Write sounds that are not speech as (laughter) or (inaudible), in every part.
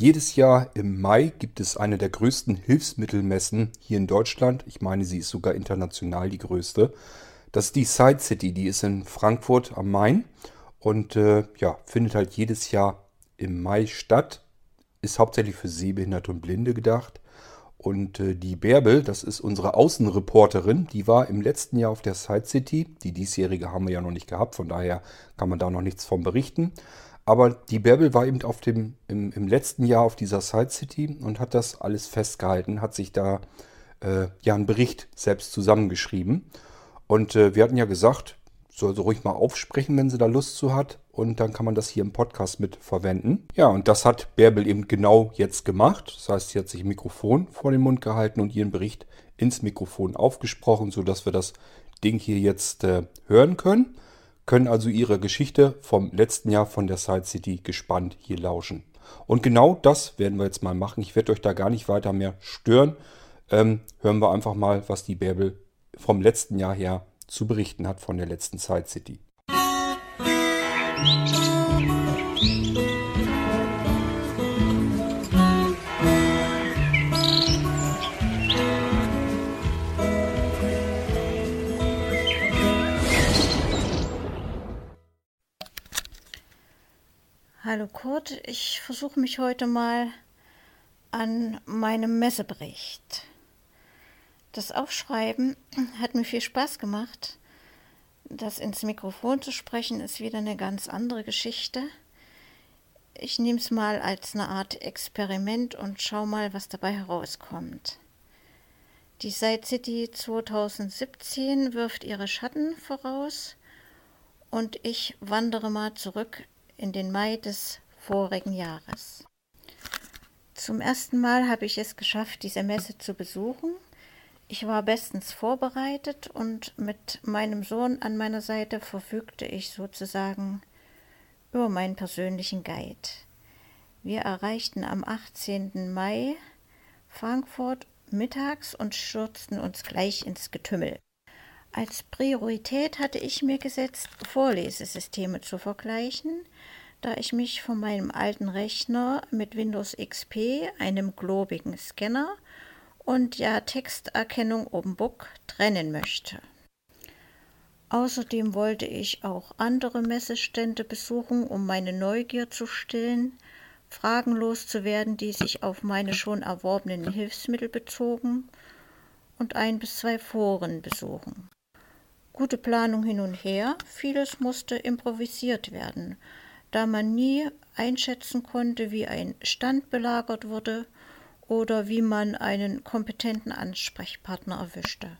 Jedes Jahr im Mai gibt es eine der größten Hilfsmittelmessen hier in Deutschland. Ich meine, sie ist sogar international die größte. Das ist die Side City, die ist in Frankfurt am Main und äh, ja, findet halt jedes Jahr im Mai statt. Ist hauptsächlich für Sehbehinderte und Blinde gedacht. Und äh, die Bärbel, das ist unsere Außenreporterin, die war im letzten Jahr auf der Side City. Die diesjährige haben wir ja noch nicht gehabt, von daher kann man da noch nichts von berichten. Aber die Bärbel war eben auf dem, im, im letzten Jahr auf dieser Side City und hat das alles festgehalten, hat sich da äh, ja einen Bericht selbst zusammengeschrieben. Und äh, wir hatten ja gesagt, soll sie ruhig mal aufsprechen, wenn sie da Lust zu hat. Und dann kann man das hier im Podcast mit verwenden. Ja, und das hat Bärbel eben genau jetzt gemacht. Das heißt, sie hat sich ein Mikrofon vor den Mund gehalten und ihren Bericht ins Mikrofon aufgesprochen, sodass wir das Ding hier jetzt äh, hören können können also ihre Geschichte vom letzten Jahr von der Side City gespannt hier lauschen. Und genau das werden wir jetzt mal machen. Ich werde euch da gar nicht weiter mehr stören. Ähm, hören wir einfach mal, was die Bärbel vom letzten Jahr her zu berichten hat von der letzten Side City. Musik Hallo Kurt, ich versuche mich heute mal an meinem Messebericht. Das Aufschreiben hat mir viel Spaß gemacht. Das ins Mikrofon zu sprechen ist wieder eine ganz andere Geschichte. Ich nehme es mal als eine Art Experiment und schau mal, was dabei herauskommt. Die Side City 2017 wirft ihre Schatten voraus und ich wandere mal zurück in den Mai des vorigen Jahres. Zum ersten Mal habe ich es geschafft, diese Messe zu besuchen. Ich war bestens vorbereitet und mit meinem Sohn an meiner Seite verfügte ich sozusagen über meinen persönlichen Guide. Wir erreichten am 18. Mai Frankfurt mittags und stürzten uns gleich ins Getümmel. Als Priorität hatte ich mir gesetzt, Vorlesesysteme zu vergleichen, da ich mich von meinem alten Rechner mit Windows XP, einem globigen Scanner und der Texterkennung OpenBook trennen möchte. Außerdem wollte ich auch andere Messestände besuchen, um meine Neugier zu stillen, Fragen loszuwerden, die sich auf meine schon erworbenen Hilfsmittel bezogen, und ein bis zwei Foren besuchen. Gute Planung hin und her, vieles musste improvisiert werden, da man nie einschätzen konnte, wie ein Stand belagert wurde oder wie man einen kompetenten Ansprechpartner erwischte.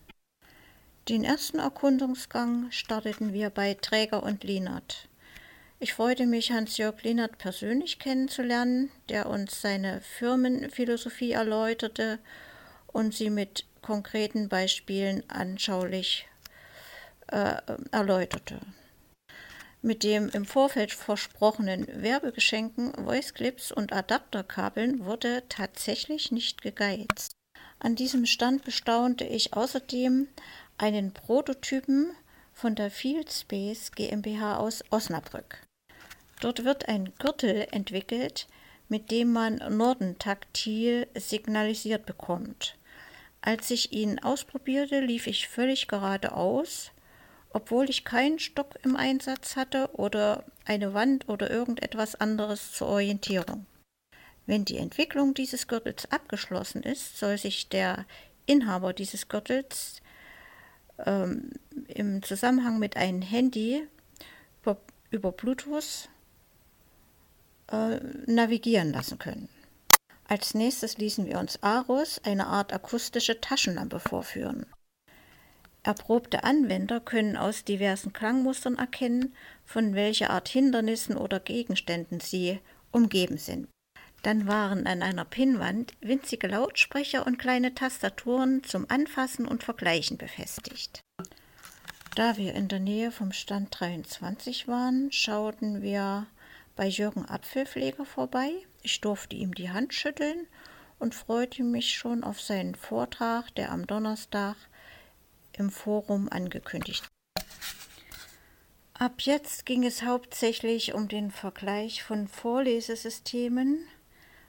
Den ersten Erkundungsgang starteten wir bei Träger und Lienert. Ich freute mich, Hans-Jörg Lienert persönlich kennenzulernen, der uns seine Firmenphilosophie erläuterte und sie mit konkreten Beispielen anschaulich äh, erläuterte. Mit dem im Vorfeld versprochenen Werbegeschenken, Voiceclips und Adapterkabeln wurde tatsächlich nicht gegeizt. An diesem Stand bestaunte ich außerdem einen Prototypen von der Fieldspace GmbH aus Osnabrück. Dort wird ein Gürtel entwickelt, mit dem man Norden taktil signalisiert bekommt. Als ich ihn ausprobierte, lief ich völlig geradeaus obwohl ich keinen Stock im Einsatz hatte oder eine Wand oder irgendetwas anderes zur Orientierung. Wenn die Entwicklung dieses Gürtels abgeschlossen ist, soll sich der Inhaber dieses Gürtels ähm, im Zusammenhang mit einem Handy über, über Bluetooth äh, navigieren lassen können. Als nächstes ließen wir uns Arus, eine Art akustische Taschenlampe, vorführen. Erprobte Anwender können aus diversen Klangmustern erkennen, von welcher Art Hindernissen oder Gegenständen sie umgeben sind. Dann waren an einer Pinnwand winzige Lautsprecher und kleine Tastaturen zum Anfassen und Vergleichen befestigt. Da wir in der Nähe vom Stand 23 waren, schauten wir bei Jürgen Apfelpfleger vorbei. Ich durfte ihm die Hand schütteln und freute mich schon auf seinen Vortrag, der am Donnerstag im Forum angekündigt. Ab jetzt ging es hauptsächlich um den Vergleich von Vorlesesystemen,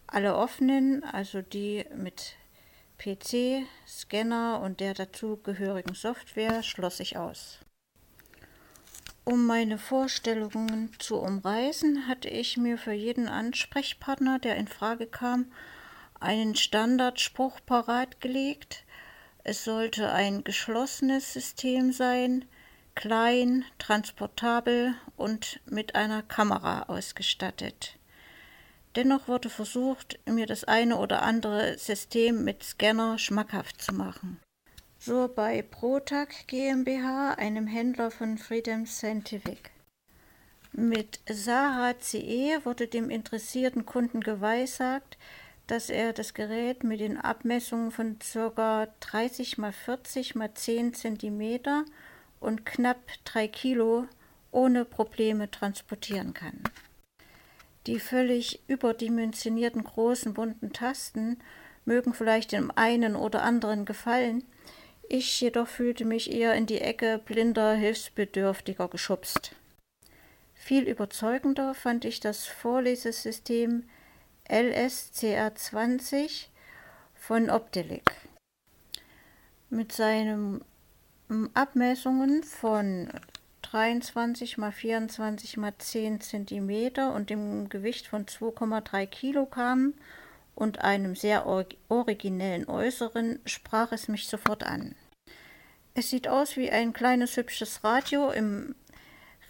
Alle offenen, also die mit PC, Scanner und der dazugehörigen Software, schloss ich aus. Um meine Vorstellungen zu umreißen, hatte ich mir für jeden Ansprechpartner, der in Frage kam, einen Standardspruch parat gelegt. Es sollte ein geschlossenes System sein, klein, transportabel und mit einer Kamera ausgestattet. Dennoch wurde versucht, mir das eine oder andere System mit Scanner schmackhaft zu machen so bei Protag GmbH, einem Händler von Freedom Scientific. Mit Sarah CE wurde dem interessierten Kunden geweissagt, dass er das Gerät mit den Abmessungen von ca. 30 x 40 x 10 cm und knapp 3 Kilo ohne Probleme transportieren kann. Die völlig überdimensionierten großen bunten Tasten mögen vielleicht dem einen oder anderen gefallen, ich jedoch fühlte mich eher in die Ecke blinder Hilfsbedürftiger geschubst. Viel überzeugender fand ich das Vorlesesystem LSCR20 von Optelic. Mit seinen Abmessungen von 23 x 24 x 10 cm und dem Gewicht von 2,3 Kilogramm und einem sehr originellen Äußeren sprach es mich sofort an. Es sieht aus wie ein kleines hübsches Radio im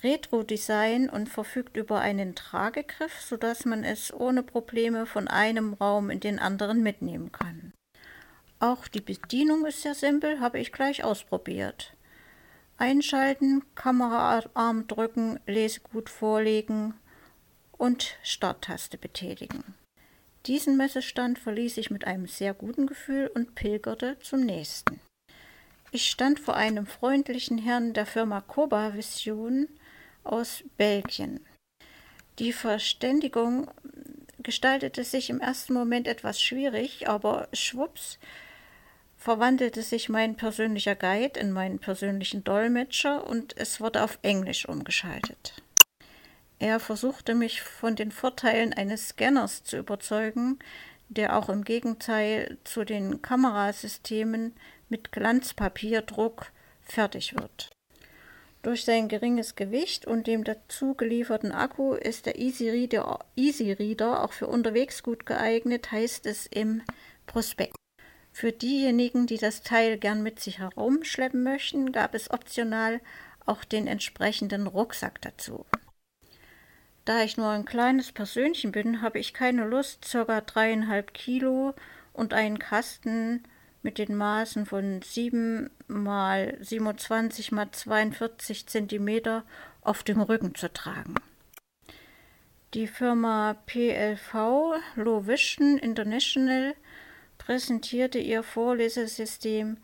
Retro-Design und verfügt über einen Tragegriff, sodass man es ohne Probleme von einem Raum in den anderen mitnehmen kann. Auch die Bedienung ist sehr simpel, habe ich gleich ausprobiert. Einschalten, Kameraarm drücken, Lesegut vorlegen und Starttaste betätigen. Diesen Messestand verließ ich mit einem sehr guten Gefühl und pilgerte zum nächsten. Ich stand vor einem freundlichen Herrn der Firma Koba Vision aus Belgien. Die Verständigung gestaltete sich im ersten Moment etwas schwierig, aber schwupps verwandelte sich mein persönlicher Guide in meinen persönlichen Dolmetscher und es wurde auf Englisch umgeschaltet. Er versuchte mich von den Vorteilen eines Scanners zu überzeugen, der auch im Gegenteil zu den Kamerasystemen mit Glanzpapierdruck fertig wird. Durch sein geringes Gewicht und dem dazu gelieferten Akku ist der Easy Reader, Easy Reader auch für unterwegs gut geeignet, heißt es im Prospekt. Für diejenigen, die das Teil gern mit sich herumschleppen möchten, gab es optional auch den entsprechenden Rucksack dazu. Da ich nur ein kleines Persönchen bin, habe ich keine Lust, ca. dreieinhalb Kilo und einen Kasten mit den Maßen von 7 mal 27 mal 42 cm auf dem Rücken zu tragen. Die Firma PLV Low Vision International präsentierte ihr Vorlesesystem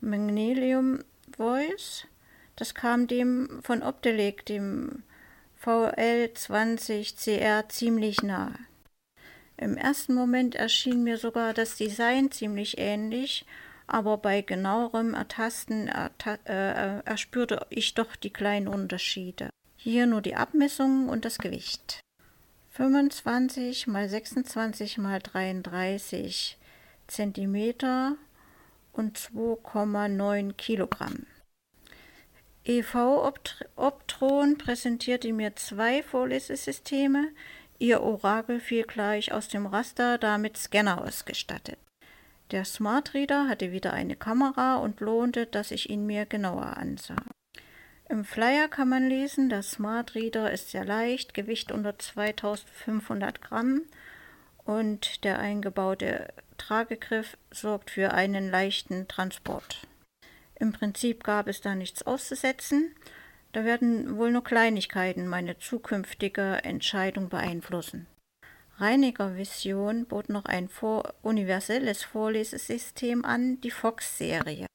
Magnesium Voice. Das kam dem von Optelec, dem VL20CR ziemlich nahe. Im ersten Moment erschien mir sogar das Design ziemlich ähnlich, aber bei genauerem Ertasten erta äh, erspürte ich doch die kleinen Unterschiede. Hier nur die Abmessungen und das Gewicht. 25 mal 26 mal 33 Zentimeter und 2,9 Kilogramm. EV Optron präsentierte mir zwei Vorlesesysteme. Ihr Orakel fiel gleich aus dem Raster, damit Scanner ausgestattet. Der Smart Reader hatte wieder eine Kamera und lohnte, dass ich ihn mir genauer ansah. Im Flyer kann man lesen, der Smart Reader ist sehr leicht, Gewicht unter 2500 Gramm und der eingebaute Tragegriff sorgt für einen leichten Transport. Im Prinzip gab es da nichts auszusetzen. Da werden wohl nur Kleinigkeiten meine zukünftige Entscheidung beeinflussen. Reiniger Vision bot noch ein vor universelles Vorlesesystem an, die Fox-Serie.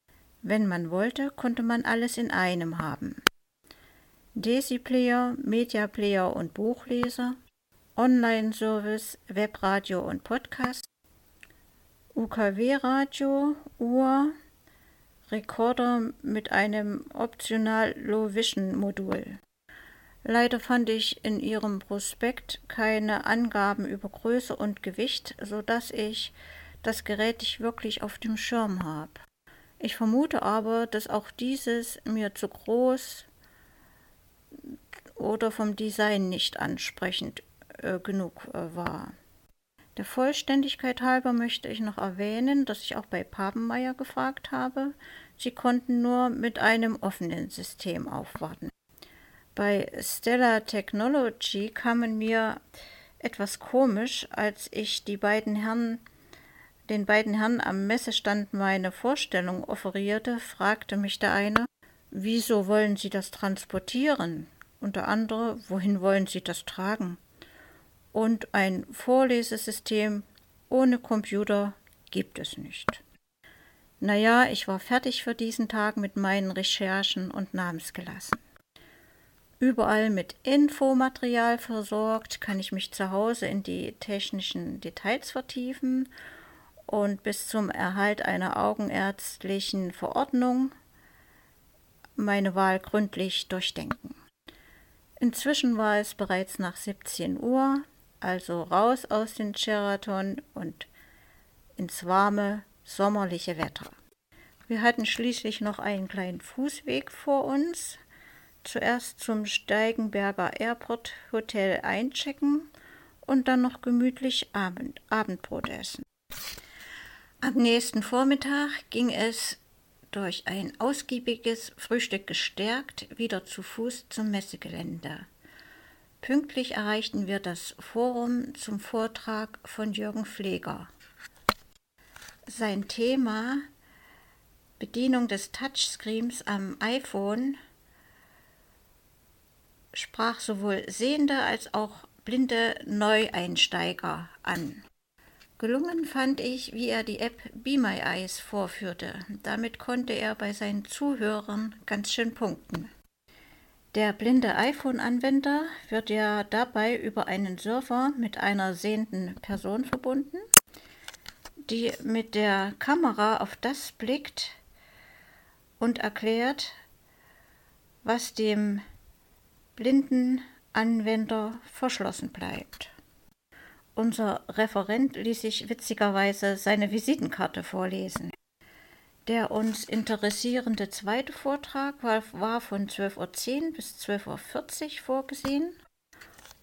Wenn man wollte, konnte man alles in einem haben. Desi-Player, Media-Player und Buchleser, Online-Service, Webradio und Podcast, UKW-Radio, Uhr, Recorder mit einem optional Low-Vision-Modul. Leider fand ich in ihrem Prospekt keine Angaben über Größe und Gewicht, so dass ich das Gerät nicht wirklich auf dem Schirm habe. Ich vermute aber, dass auch dieses mir zu groß oder vom Design nicht ansprechend äh, genug äh, war. Der Vollständigkeit halber möchte ich noch erwähnen, dass ich auch bei Papenmeier gefragt habe. Sie konnten nur mit einem offenen System aufwarten. Bei Stellar Technology kamen mir etwas komisch, als ich beiden Herren, den beiden Herren am Messestand meine Vorstellung offerierte, fragte mich der eine, wieso wollen Sie das transportieren? Und der andere, wohin wollen Sie das tragen? Und ein Vorlesesystem ohne Computer gibt es nicht. Naja, ich war fertig für diesen Tag mit meinen Recherchen und nahm es gelassen überall mit Infomaterial versorgt, kann ich mich zu Hause in die technischen Details vertiefen und bis zum Erhalt einer augenärztlichen Verordnung meine Wahl gründlich durchdenken. Inzwischen war es bereits nach 17 Uhr, also raus aus dem Sheraton und ins warme, sommerliche Wetter. Wir hatten schließlich noch einen kleinen Fußweg vor uns, zuerst zum Steigenberger Airport Hotel einchecken und dann noch gemütlich Abend, Abendbrot essen. Am nächsten Vormittag ging es durch ein ausgiebiges Frühstück gestärkt wieder zu Fuß zum Messegelände. Pünktlich erreichten wir das Forum zum Vortrag von Jürgen Pfleger. Sein Thema Bedienung des Touchscreens am iPhone sprach sowohl sehende als auch blinde Neueinsteiger an. Gelungen fand ich, wie er die App Be My Eyes vorführte. Damit konnte er bei seinen Zuhörern ganz schön punkten. Der blinde iPhone-Anwender wird ja dabei über einen Server mit einer sehenden Person verbunden, die mit der Kamera auf das blickt und erklärt, was dem blinden Anwender verschlossen bleibt. Unser Referent ließ sich witzigerweise seine Visitenkarte vorlesen. Der uns interessierende zweite Vortrag war, war von 12.10 Uhr bis 12.40 Uhr vorgesehen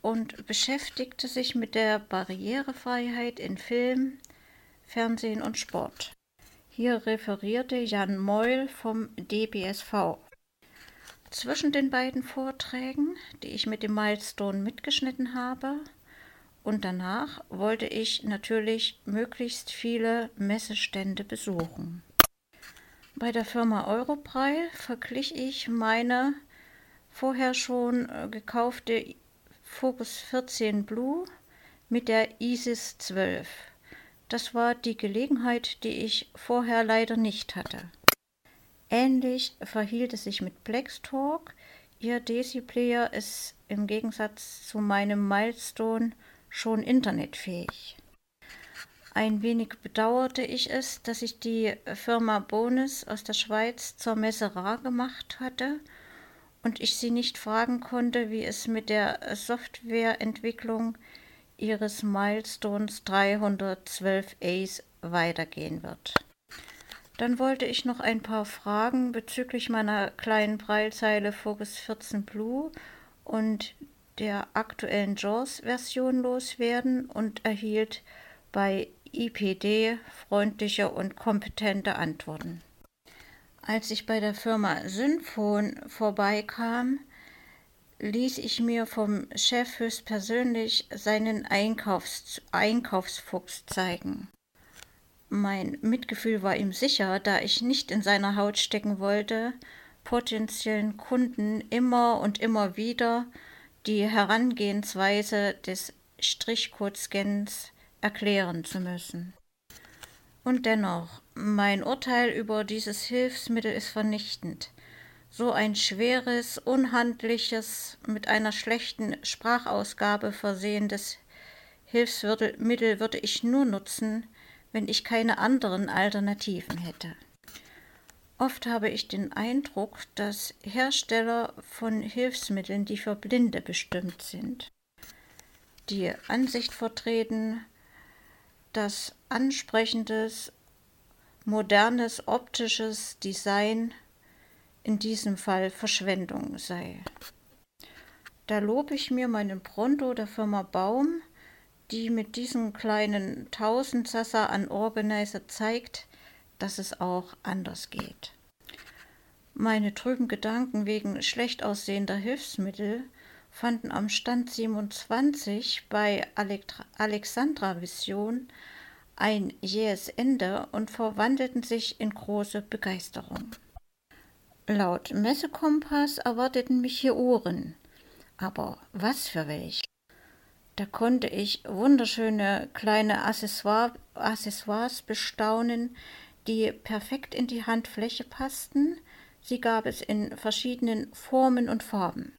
und beschäftigte sich mit der Barrierefreiheit in Film, Fernsehen und Sport. Hier referierte Jan Meul vom DBSV. Zwischen den beiden Vorträgen, die ich mit dem Milestone mitgeschnitten habe, und danach wollte ich natürlich möglichst viele Messestände besuchen. Bei der Firma Europreil verglich ich meine vorher schon äh, gekaufte Focus 14 Blue mit der ISIS 12. Das war die Gelegenheit, die ich vorher leider nicht hatte. Ähnlich verhielt es sich mit Blackstalk. Ihr Desi-Player ist im Gegensatz zu meinem Milestone schon internetfähig. Ein wenig bedauerte ich es, dass ich die Firma Bonus aus der Schweiz zur Messe rar gemacht hatte und ich sie nicht fragen konnte, wie es mit der Softwareentwicklung ihres Milestones 312 Ace weitergehen wird. Dann wollte ich noch ein paar Fragen bezüglich meiner kleinen Breilzeile Focus 14 Blue und der aktuellen JAWS-Version loswerden und erhielt bei IPD freundliche und kompetente Antworten. Als ich bei der Firma Synfon vorbeikam, ließ ich mir vom Chef höchstpersönlich seinen Einkaufs Einkaufsfuchs zeigen. Mein Mitgefühl war ihm sicher, da ich nicht in seiner Haut stecken wollte, potenziellen Kunden immer und immer wieder die Herangehensweise des Strichcode-Scans erklären zu müssen. Und dennoch, mein Urteil über dieses Hilfsmittel ist vernichtend. So ein schweres, unhandliches, mit einer schlechten Sprachausgabe versehendes Hilfsmittel würde ich nur nutzen, wenn ich keine anderen Alternativen hätte. Oft habe ich den Eindruck, dass Hersteller von Hilfsmitteln, die für Blinde bestimmt sind, die Ansicht vertreten, dass ansprechendes, modernes optisches Design in diesem Fall Verschwendung sei. Da lobe ich mir meinen Pronto der Firma Baum, die mit diesem kleinen Tausendsasser an Organizer zeigt, dass es auch anders geht. Meine trüben Gedanken wegen schlecht aussehender Hilfsmittel fanden am Stand 27 bei Alexandra Vision ein jähes Ende und verwandelten sich in große Begeisterung. Laut Messekompass erwarteten mich hier Uhren. Aber was für welche? Da konnte ich wunderschöne kleine Accessoire, Accessoires bestaunen, die perfekt in die Handfläche passten. Sie gab es in verschiedenen Formen und Farben.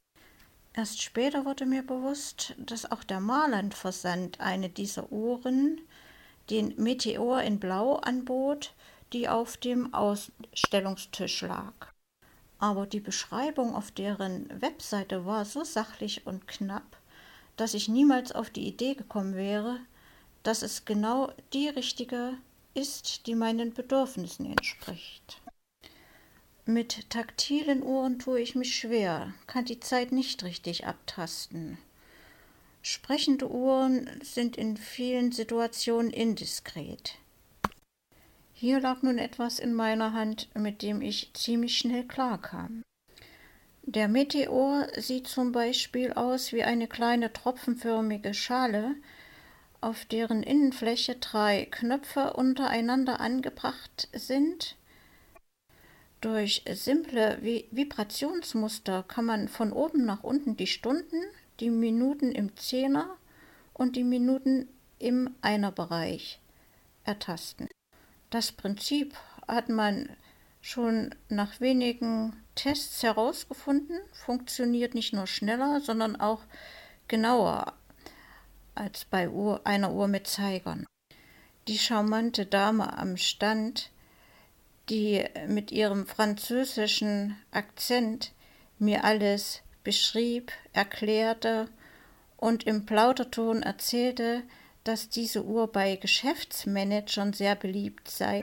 Erst später wurde mir bewusst, dass auch der Marland-Versand eine dieser Uhren, den Meteor in Blau, anbot, die auf dem Ausstellungstisch lag. Aber die Beschreibung auf deren Webseite war so sachlich und knapp, dass ich niemals auf die Idee gekommen wäre, dass es genau die richtige ist, die meinen Bedürfnissen entspricht. Mit taktilen Uhren tue ich mich schwer, kann die Zeit nicht richtig abtasten. Sprechende Uhren sind in vielen Situationen indiskret. Hier lag nun etwas in meiner Hand, mit dem ich ziemlich schnell klarkam. Der Meteor sieht zum Beispiel aus wie eine kleine tropfenförmige Schale, auf deren Innenfläche drei Knöpfe untereinander angebracht sind. Durch simple Vibrationsmuster kann man von oben nach unten die Stunden, die Minuten im Zehner und die Minuten im Einerbereich ertasten. Das Prinzip hat man schon nach wenigen Tests herausgefunden, funktioniert nicht nur schneller, sondern auch genauer als bei einer Uhr mit Zeigern. Die charmante Dame am Stand, die mit ihrem französischen Akzent mir alles beschrieb, erklärte und im Plauderton erzählte, dass diese Uhr bei Geschäftsmanagern sehr beliebt sei,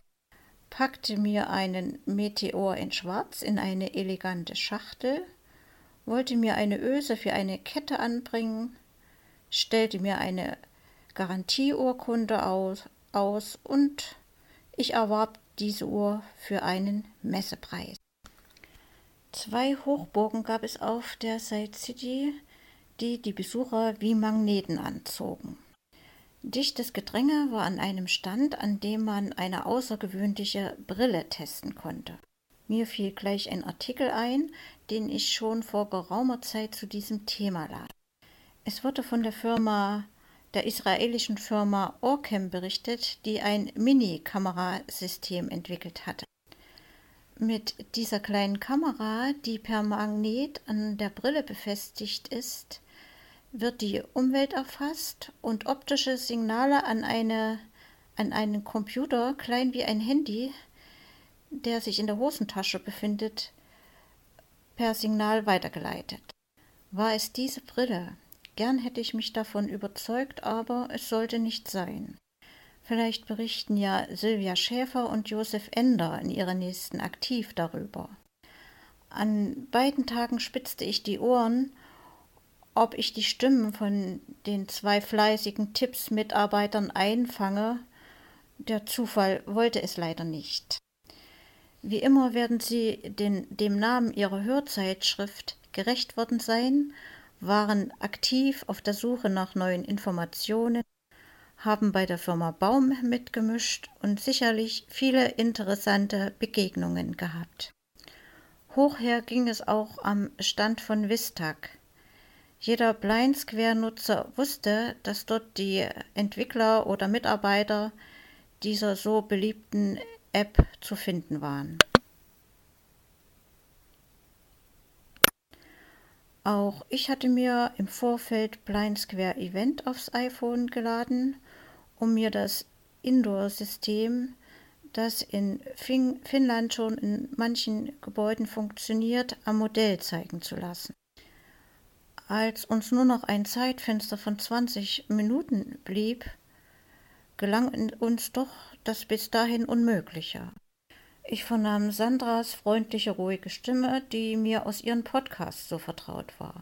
packte mir einen Meteor in Schwarz in eine elegante Schachtel, wollte mir eine Öse für eine Kette anbringen stellte mir eine Garantieurkunde aus, aus und ich erwarb diese Uhr für einen Messepreis. Zwei Hochburgen gab es auf der Side City, die die Besucher wie Magneten anzogen. Dichtes Gedränge war an einem Stand, an dem man eine außergewöhnliche Brille testen konnte. Mir fiel gleich ein Artikel ein, den ich schon vor geraumer Zeit zu diesem Thema las. Es wurde von der Firma, der israelischen Firma Orcam berichtet, die ein Mini-Kamerasystem entwickelt hatte. Mit dieser kleinen Kamera, die per Magnet an der Brille befestigt ist, wird die Umwelt erfasst und optische Signale an, eine, an einen Computer, klein wie ein Handy, der sich in der Hosentasche befindet, per Signal weitergeleitet. War es diese Brille, Gern hätte ich mich davon überzeugt, aber es sollte nicht sein. Vielleicht berichten ja Sylvia Schäfer und Josef Ender in ihrer nächsten Aktiv darüber. An beiden Tagen spitzte ich die Ohren, ob ich die Stimmen von den zwei fleißigen Tipps-Mitarbeitern einfange. Der Zufall wollte es leider nicht. Wie immer werden sie den, dem Namen ihrer Hörzeitschrift gerecht worden sein waren aktiv auf der Suche nach neuen Informationen, haben bei der Firma Baum mitgemischt und sicherlich viele interessante Begegnungen gehabt. Hochher ging es auch am Stand von Vistag. Jeder Blind Square-Nutzer wusste, dass dort die Entwickler oder Mitarbeiter dieser so beliebten App zu finden waren. Auch ich hatte mir im Vorfeld Blind Square Event aufs iPhone geladen, um mir das Indoor-System das in fin Finnland schon in manchen Gebäuden funktioniert, am Modell zeigen zu lassen. Als uns nur noch ein Zeitfenster von 20 Minuten blieb, gelang uns doch das bis dahin Unmögliche. Ich vernahm Sandras freundliche, ruhige Stimme, die mir aus ihren Podcasts so vertraut war.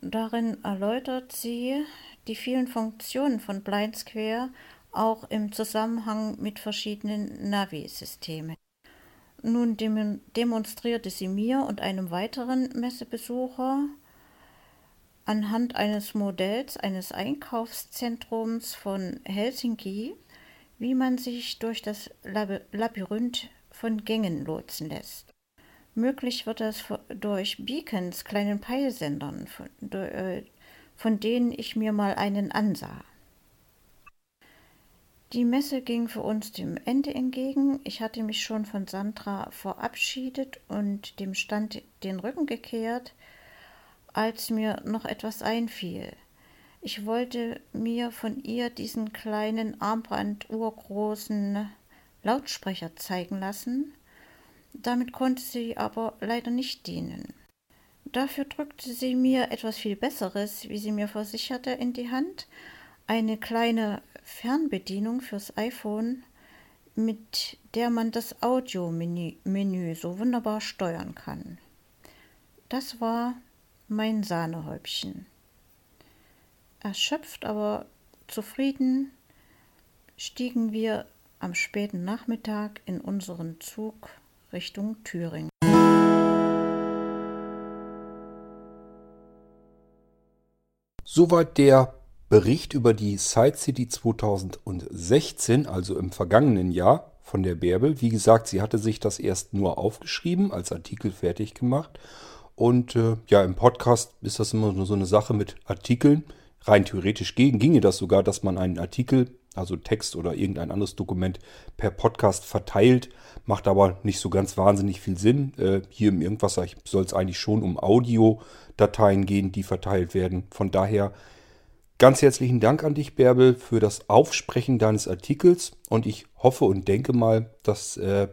Darin erläutert sie die vielen Funktionen von Blind Square auch im Zusammenhang mit verschiedenen Navi-Systemen. Nun demonstrierte sie mir und einem weiteren Messebesucher anhand eines Modells eines Einkaufszentrums von Helsinki, wie man sich durch das Labyrinth von Gängen lotsen lässt. Möglich wird das durch Beacons, kleinen Peilsendern, von, äh, von denen ich mir mal einen ansah. Die Messe ging für uns dem Ende entgegen. Ich hatte mich schon von Sandra verabschiedet und dem Stand den Rücken gekehrt, als mir noch etwas einfiel. Ich wollte mir von ihr diesen kleinen Armband-urgroßen Lautsprecher zeigen lassen. Damit konnte sie aber leider nicht dienen. Dafür drückte sie mir etwas viel Besseres, wie sie mir versicherte, in die Hand, eine kleine Fernbedienung fürs iPhone, mit der man das Audio-Menü so wunderbar steuern kann. Das war mein Sahnehäubchen. Erschöpft, aber zufrieden stiegen wir am späten Nachmittag in unseren Zug Richtung Thüringen. Soweit der Bericht über die Side City 2016, also im vergangenen Jahr von der Bärbel. Wie gesagt, sie hatte sich das erst nur aufgeschrieben, als Artikel fertig gemacht. Und äh, ja, im Podcast ist das immer so eine Sache mit Artikeln. Rein theoretisch ginge das sogar, dass man einen Artikel, also Text oder irgendein anderes Dokument per Podcast verteilt. Macht aber nicht so ganz wahnsinnig viel Sinn. Äh, hier im Irgendwasser soll es eigentlich schon um Audiodateien gehen, die verteilt werden. Von daher Ganz herzlichen Dank an dich, Bärbel, für das Aufsprechen deines Artikels und ich hoffe und denke mal, dass äh,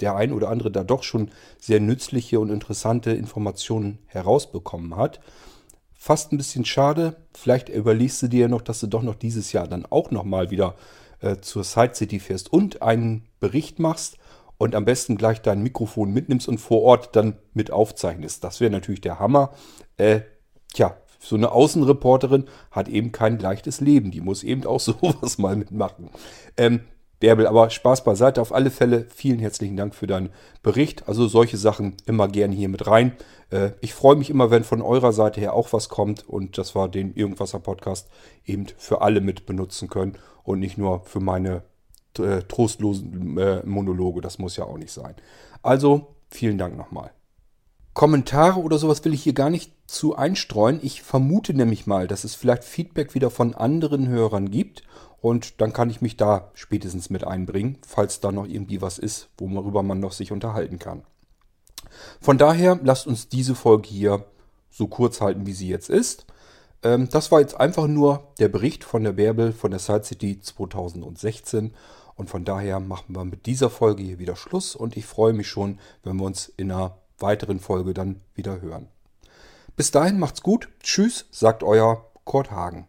der ein oder andere da doch schon sehr nützliche und interessante Informationen herausbekommen hat. Fast ein bisschen schade, vielleicht überlegst du dir ja noch, dass du doch noch dieses Jahr dann auch nochmal wieder äh, zur Side City fährst und einen Bericht machst und am besten gleich dein Mikrofon mitnimmst und vor Ort dann mit aufzeichnest. Das wäre natürlich der Hammer. Äh, tja, so eine Außenreporterin hat eben kein leichtes Leben. Die muss eben auch (laughs) sowas mal mitmachen. Ähm, Bärbel, aber Spaß beiseite. Auf alle Fälle vielen herzlichen Dank für deinen Bericht. Also solche Sachen immer gerne hier mit rein. Äh, ich freue mich immer, wenn von eurer Seite her auch was kommt und dass wir den Irgendwasser Podcast eben für alle mit benutzen können und nicht nur für meine äh, trostlosen äh, Monologe. Das muss ja auch nicht sein. Also vielen Dank nochmal. Kommentare oder sowas will ich hier gar nicht zu einstreuen. Ich vermute nämlich mal, dass es vielleicht Feedback wieder von anderen Hörern gibt und dann kann ich mich da spätestens mit einbringen, falls da noch irgendwie was ist, worüber man noch sich unterhalten kann. Von daher lasst uns diese Folge hier so kurz halten, wie sie jetzt ist. Ähm, das war jetzt einfach nur der Bericht von der Bärbel von der Side City 2016 und von daher machen wir mit dieser Folge hier wieder Schluss und ich freue mich schon, wenn wir uns in einer weiteren Folge dann wieder hören. Bis dahin macht's gut. Tschüss, sagt euer Kurt Hagen.